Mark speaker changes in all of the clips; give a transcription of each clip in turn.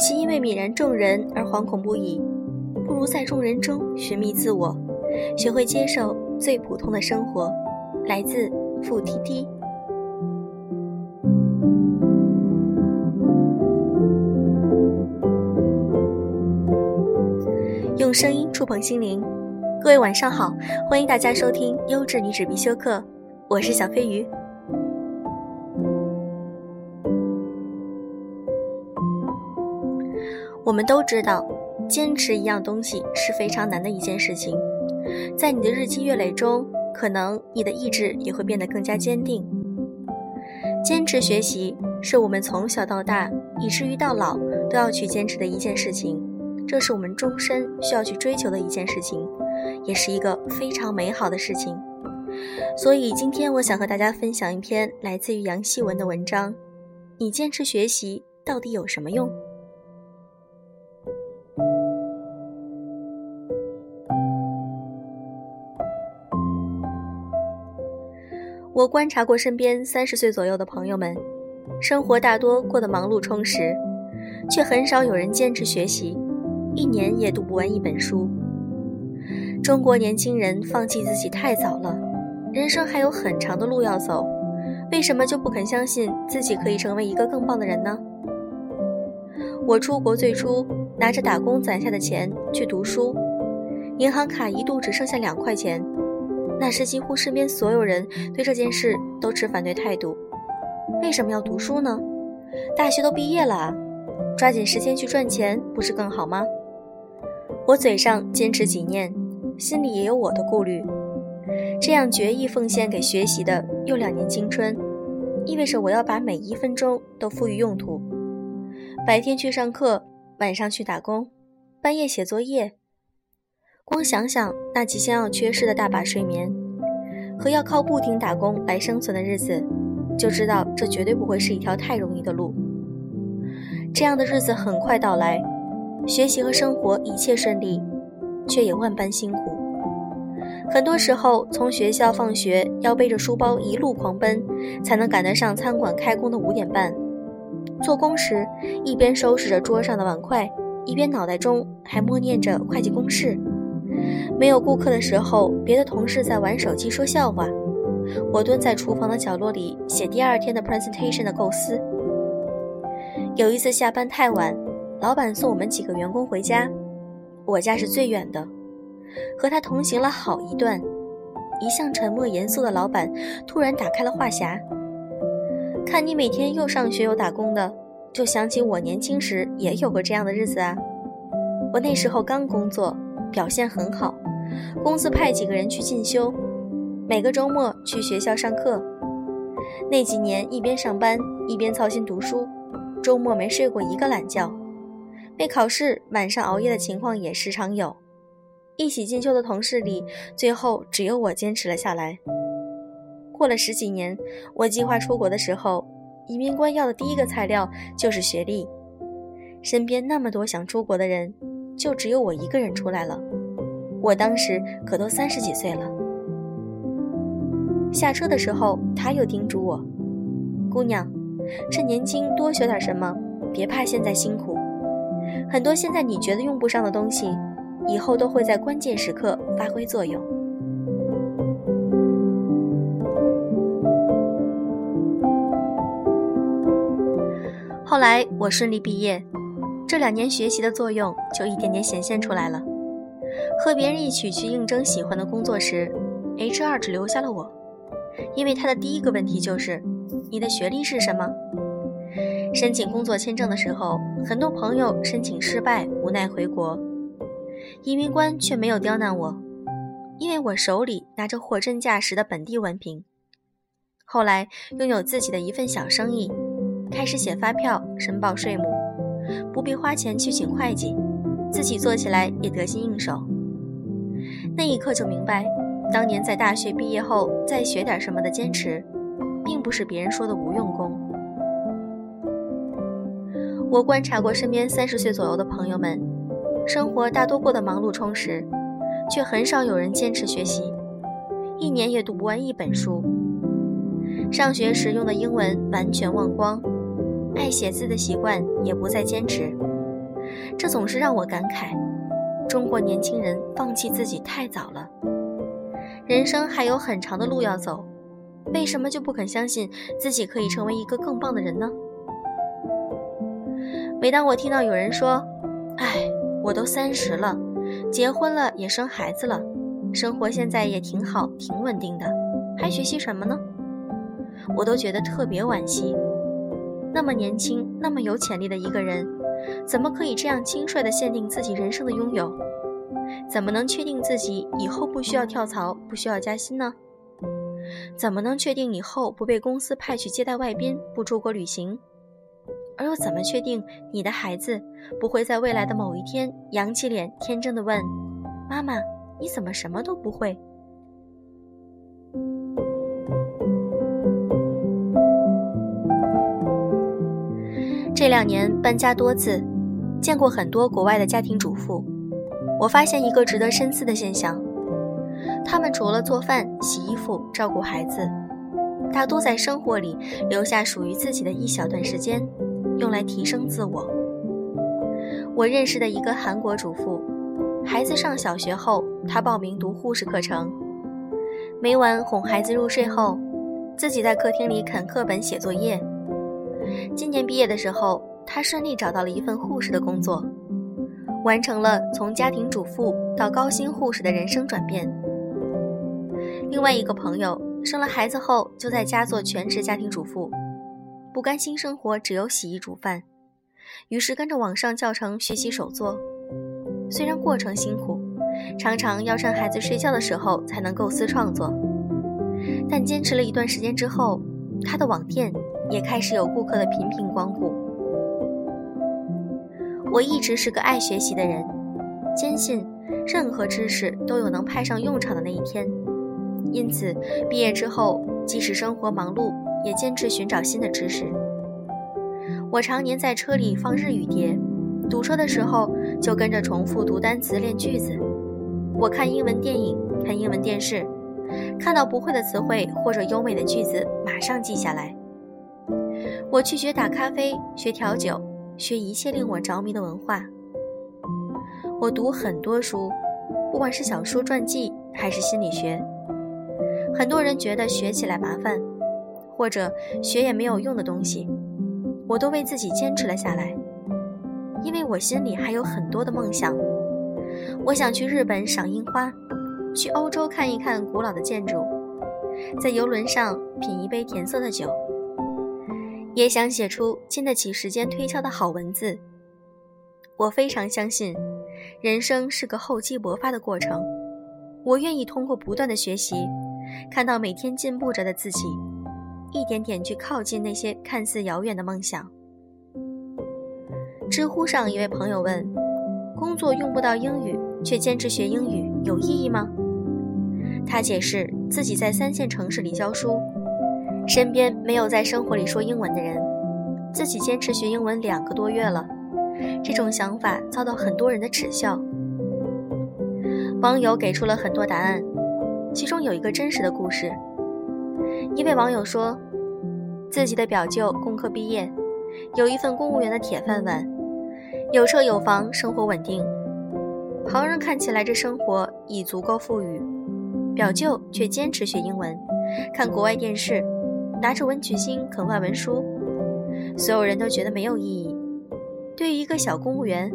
Speaker 1: 与其因为泯然众人而惶恐不已，不如在众人中寻觅自我，学会接受最普通的生活。来自付 T T。用声音触碰心灵，各位晚上好，欢迎大家收听优质女子必修课，我是小飞鱼。我们都知道，坚持一样东西是非常难的一件事情。在你的日积月累中，可能你的意志也会变得更加坚定。坚持学习是我们从小到大，以至于到老都要去坚持的一件事情。这是我们终身需要去追求的一件事情，也是一个非常美好的事情。所以今天我想和大家分享一篇来自于杨希文的文章：你坚持学习到底有什么用？我观察过身边三十岁左右的朋友们，生活大多过得忙碌充实，却很少有人坚持学习，一年也读不完一本书。中国年轻人放弃自己太早了，人生还有很长的路要走，为什么就不肯相信自己可以成为一个更棒的人呢？我出国最初拿着打工攒下的钱去读书，银行卡一度只剩下两块钱。那时几乎身边所有人对这件事都持反对态度。为什么要读书呢？大学都毕业了，抓紧时间去赚钱不是更好吗？我嘴上坚持己念，心里也有我的顾虑。这样决意奉献给学习的又两年青春，意味着我要把每一分钟都赋予用途。白天去上课，晚上去打工，半夜写作业。光想想那即将要缺失的大把睡眠，和要靠不停打工来生存的日子，就知道这绝对不会是一条太容易的路。这样的日子很快到来，学习和生活一切顺利，却也万般辛苦。很多时候，从学校放学要背着书包一路狂奔，才能赶得上餐馆开工的五点半。做工时，一边收拾着桌上的碗筷，一边脑袋中还默念着会计公式。没有顾客的时候，别的同事在玩手机说笑话，我蹲在厨房的角落里写第二天的 presentation 的构思。有一次下班太晚，老板送我们几个员工回家，我家是最远的，和他同行了好一段。一向沉默严肃的老板突然打开了话匣：“看你每天又上学又打工的，就想起我年轻时也有过这样的日子啊。我那时候刚工作。”表现很好，公司派几个人去进修，每个周末去学校上课。那几年一边上班一边操心读书，周末没睡过一个懒觉。为考试晚上熬夜的情况也时常有。一起进修的同事里，最后只有我坚持了下来。过了十几年，我计划出国的时候，移民官要的第一个材料就是学历。身边那么多想出国的人。就只有我一个人出来了，我当时可都三十几岁了。下车的时候，他又叮嘱我：“姑娘，趁年轻多学点什么，别怕现在辛苦。很多现在你觉得用不上的东西，以后都会在关键时刻发挥作用。”后来我顺利毕业。这两年学习的作用就一点点显现出来了。和别人一起去应征喜欢的工作时，HR 只留下了我，因为他的第一个问题就是：“你的学历是什么？”申请工作签证的时候，很多朋友申请失败，无奈回国。移民官却没有刁难我，因为我手里拿着货真价实的本地文凭。后来拥有自己的一份小生意，开始写发票、申报税目。不必花钱去请会计，自己做起来也得心应手。那一刻就明白，当年在大学毕业后再学点什么的坚持，并不是别人说的无用功。我观察过身边三十岁左右的朋友们，生活大多过得忙碌充实，却很少有人坚持学习，一年也读不完一本书。上学时用的英文完全忘光。爱写字的习惯也不再坚持，这总是让我感慨：中国年轻人放弃自己太早了。人生还有很长的路要走，为什么就不肯相信自己可以成为一个更棒的人呢？每当我听到有人说：“哎，我都三十了，结婚了也生孩子了，生活现在也挺好，挺稳定的，还学习什么呢？”我都觉得特别惋惜。那么年轻、那么有潜力的一个人，怎么可以这样轻率地限定自己人生的拥有？怎么能确定自己以后不需要跳槽、不需要加薪呢？怎么能确定以后不被公司派去接待外宾、不出国旅行？而又怎么确定你的孩子不会在未来的某一天扬起脸，天真的问：“妈妈，你怎么什么都不会？”这两年搬家多次，见过很多国外的家庭主妇。我发现一个值得深思的现象：他们除了做饭、洗衣服、照顾孩子，大多在生活里留下属于自己的一小段时间，用来提升自我。我认识的一个韩国主妇，孩子上小学后，她报名读护士课程，每晚哄孩子入睡后，自己在客厅里啃课本、写作业。今年毕业的时候，她顺利找到了一份护士的工作。完成了从家庭主妇到高薪护士的人生转变。另外一个朋友生了孩子后就在家做全职家庭主妇，不甘心生活只有洗衣煮饭，于是跟着网上教程学习手作。虽然过程辛苦，常常要趁孩子睡觉的时候才能构思创作，但坚持了一段时间之后，他的网店也开始有顾客的频频光顾。我一直是个爱学习的人，坚信任何知识都有能派上用场的那一天。因此，毕业之后，即使生活忙碌，也坚持寻找新的知识。我常年在车里放日语碟，堵车的时候就跟着重复读单词、练句子。我看英文电影、看英文电视，看到不会的词汇或者优美的句子，马上记下来。我去学打咖啡，学调酒。学一切令我着迷的文化。我读很多书，不管是小说、传记还是心理学。很多人觉得学起来麻烦，或者学也没有用的东西，我都为自己坚持了下来。因为我心里还有很多的梦想。我想去日本赏樱花，去欧洲看一看古老的建筑，在游轮上品一杯甜涩的酒。也想写出经得起时间推敲的好文字。我非常相信，人生是个厚积薄发的过程。我愿意通过不断的学习，看到每天进步着的自己，一点点去靠近那些看似遥远的梦想。知乎上一位朋友问：“工作用不到英语，却坚持学英语，有意义吗？”他解释自己在三线城市里教书。身边没有在生活里说英文的人，自己坚持学英文两个多月了，这种想法遭到很多人的耻笑。网友给出了很多答案，其中有一个真实的故事。一位网友说，自己的表舅工科毕业，有一份公务员的铁饭碗，有车有房，生活稳定。旁人看起来这生活已足够富裕，表舅却坚持学英文，看国外电视。拿着文曲星啃外文书，所有人都觉得没有意义。对于一个小公务员，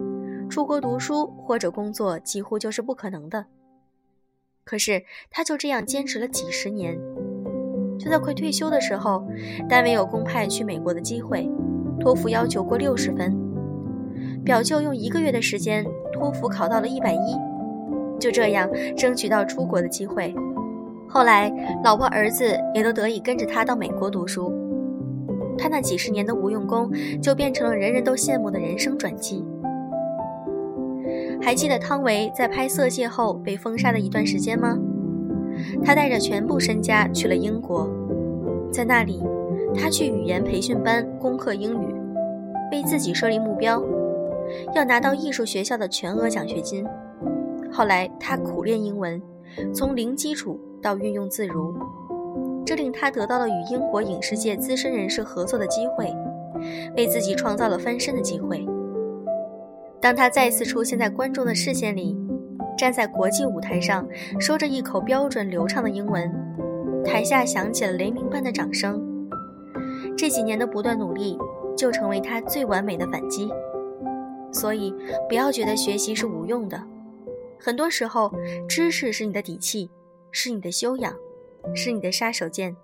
Speaker 1: 出国读书或者工作几乎就是不可能的。可是他就这样坚持了几十年。就在快退休的时候，单位有公派去美国的机会，托福要求过六十分。表舅用一个月的时间，托福考到了一百一，就这样争取到出国的机会。后来，老婆儿子也都得以跟着他到美国读书。他那几十年的无用功，就变成了人人都羡慕的人生转机。还记得汤唯在拍《色戒》后被封杀的一段时间吗？他带着全部身家去了英国，在那里，他去语言培训班攻克英语，为自己设立目标，要拿到艺术学校的全额奖学金。后来，他苦练英文，从零基础。到运用自如，这令他得到了与英国影视界资深人士合作的机会，为自己创造了翻身的机会。当他再次出现在观众的视线里，站在国际舞台上，说着一口标准流畅的英文，台下响起了雷鸣般的掌声。这几年的不断努力，就成为他最完美的反击。所以，不要觉得学习是无用的。很多时候，知识是你的底气，是你的修养，是你的杀手锏，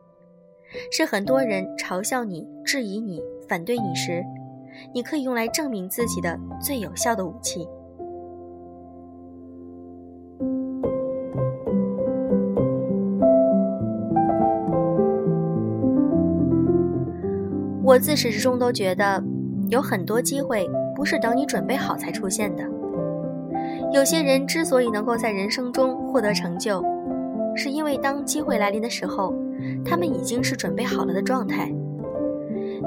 Speaker 1: 是很多人嘲笑你、质疑你、反对你时，你可以用来证明自己的最有效的武器。我自始至终都觉得，有很多机会。不是等你准备好才出现的。有些人之所以能够在人生中获得成就，是因为当机会来临的时候，他们已经是准备好了的状态。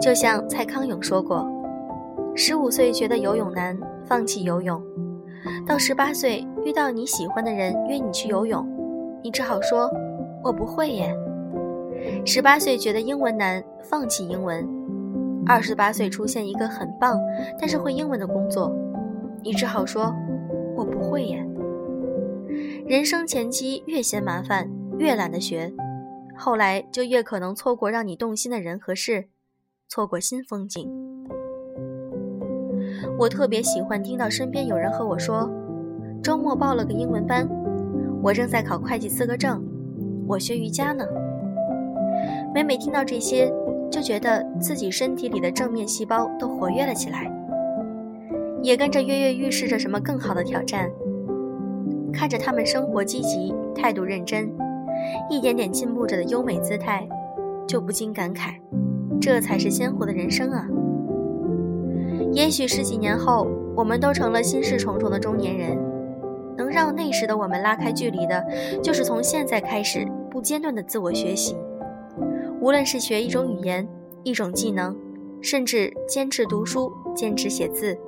Speaker 1: 就像蔡康永说过：“十五岁觉得游泳难，放弃游泳；到十八岁遇到你喜欢的人约你去游泳，你只好说‘我不会耶’；十八岁觉得英文难，放弃英文。”二十八岁出现一个很棒，但是会英文的工作，你只好说：“我不会耶。”人生前期越嫌麻烦，越懒得学，后来就越可能错过让你动心的人和事，错过新风景。我特别喜欢听到身边有人和我说：“周末报了个英文班，我正在考会计资格证，我学瑜伽呢。”每每听到这些。就觉得自己身体里的正面细胞都活跃了起来，也跟着跃跃欲试着什么更好的挑战。看着他们生活积极、态度认真、一点点进步着的优美姿态，就不禁感慨：这才是鲜活的人生啊！也许十几年后，我们都成了心事重重的中年人，能让那时的我们拉开距离的，就是从现在开始不间断的自我学习。无论是学一种语言、一种技能，甚至坚持读书、坚持写字，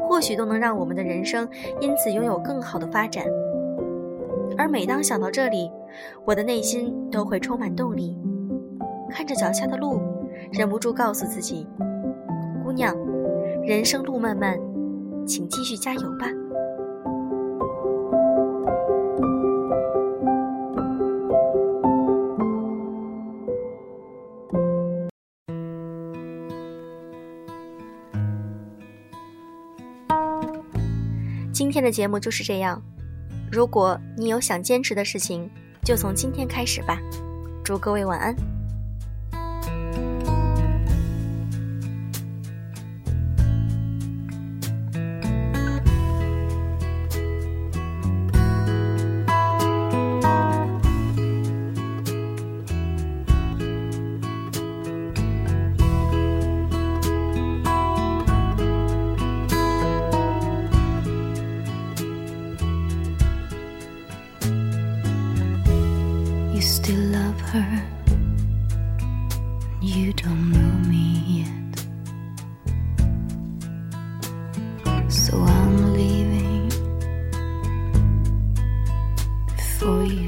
Speaker 1: 或许都能让我们的人生因此拥有更好的发展。而每当想到这里，我的内心都会充满动力。看着脚下的路，忍不住告诉自己：“姑娘，人生路漫漫，请继续加油吧。”今天的节目就是这样。如果你有想坚持的事情，就从今天开始吧。祝各位晚安。
Speaker 2: You don't know me yet. So I'm leaving before you.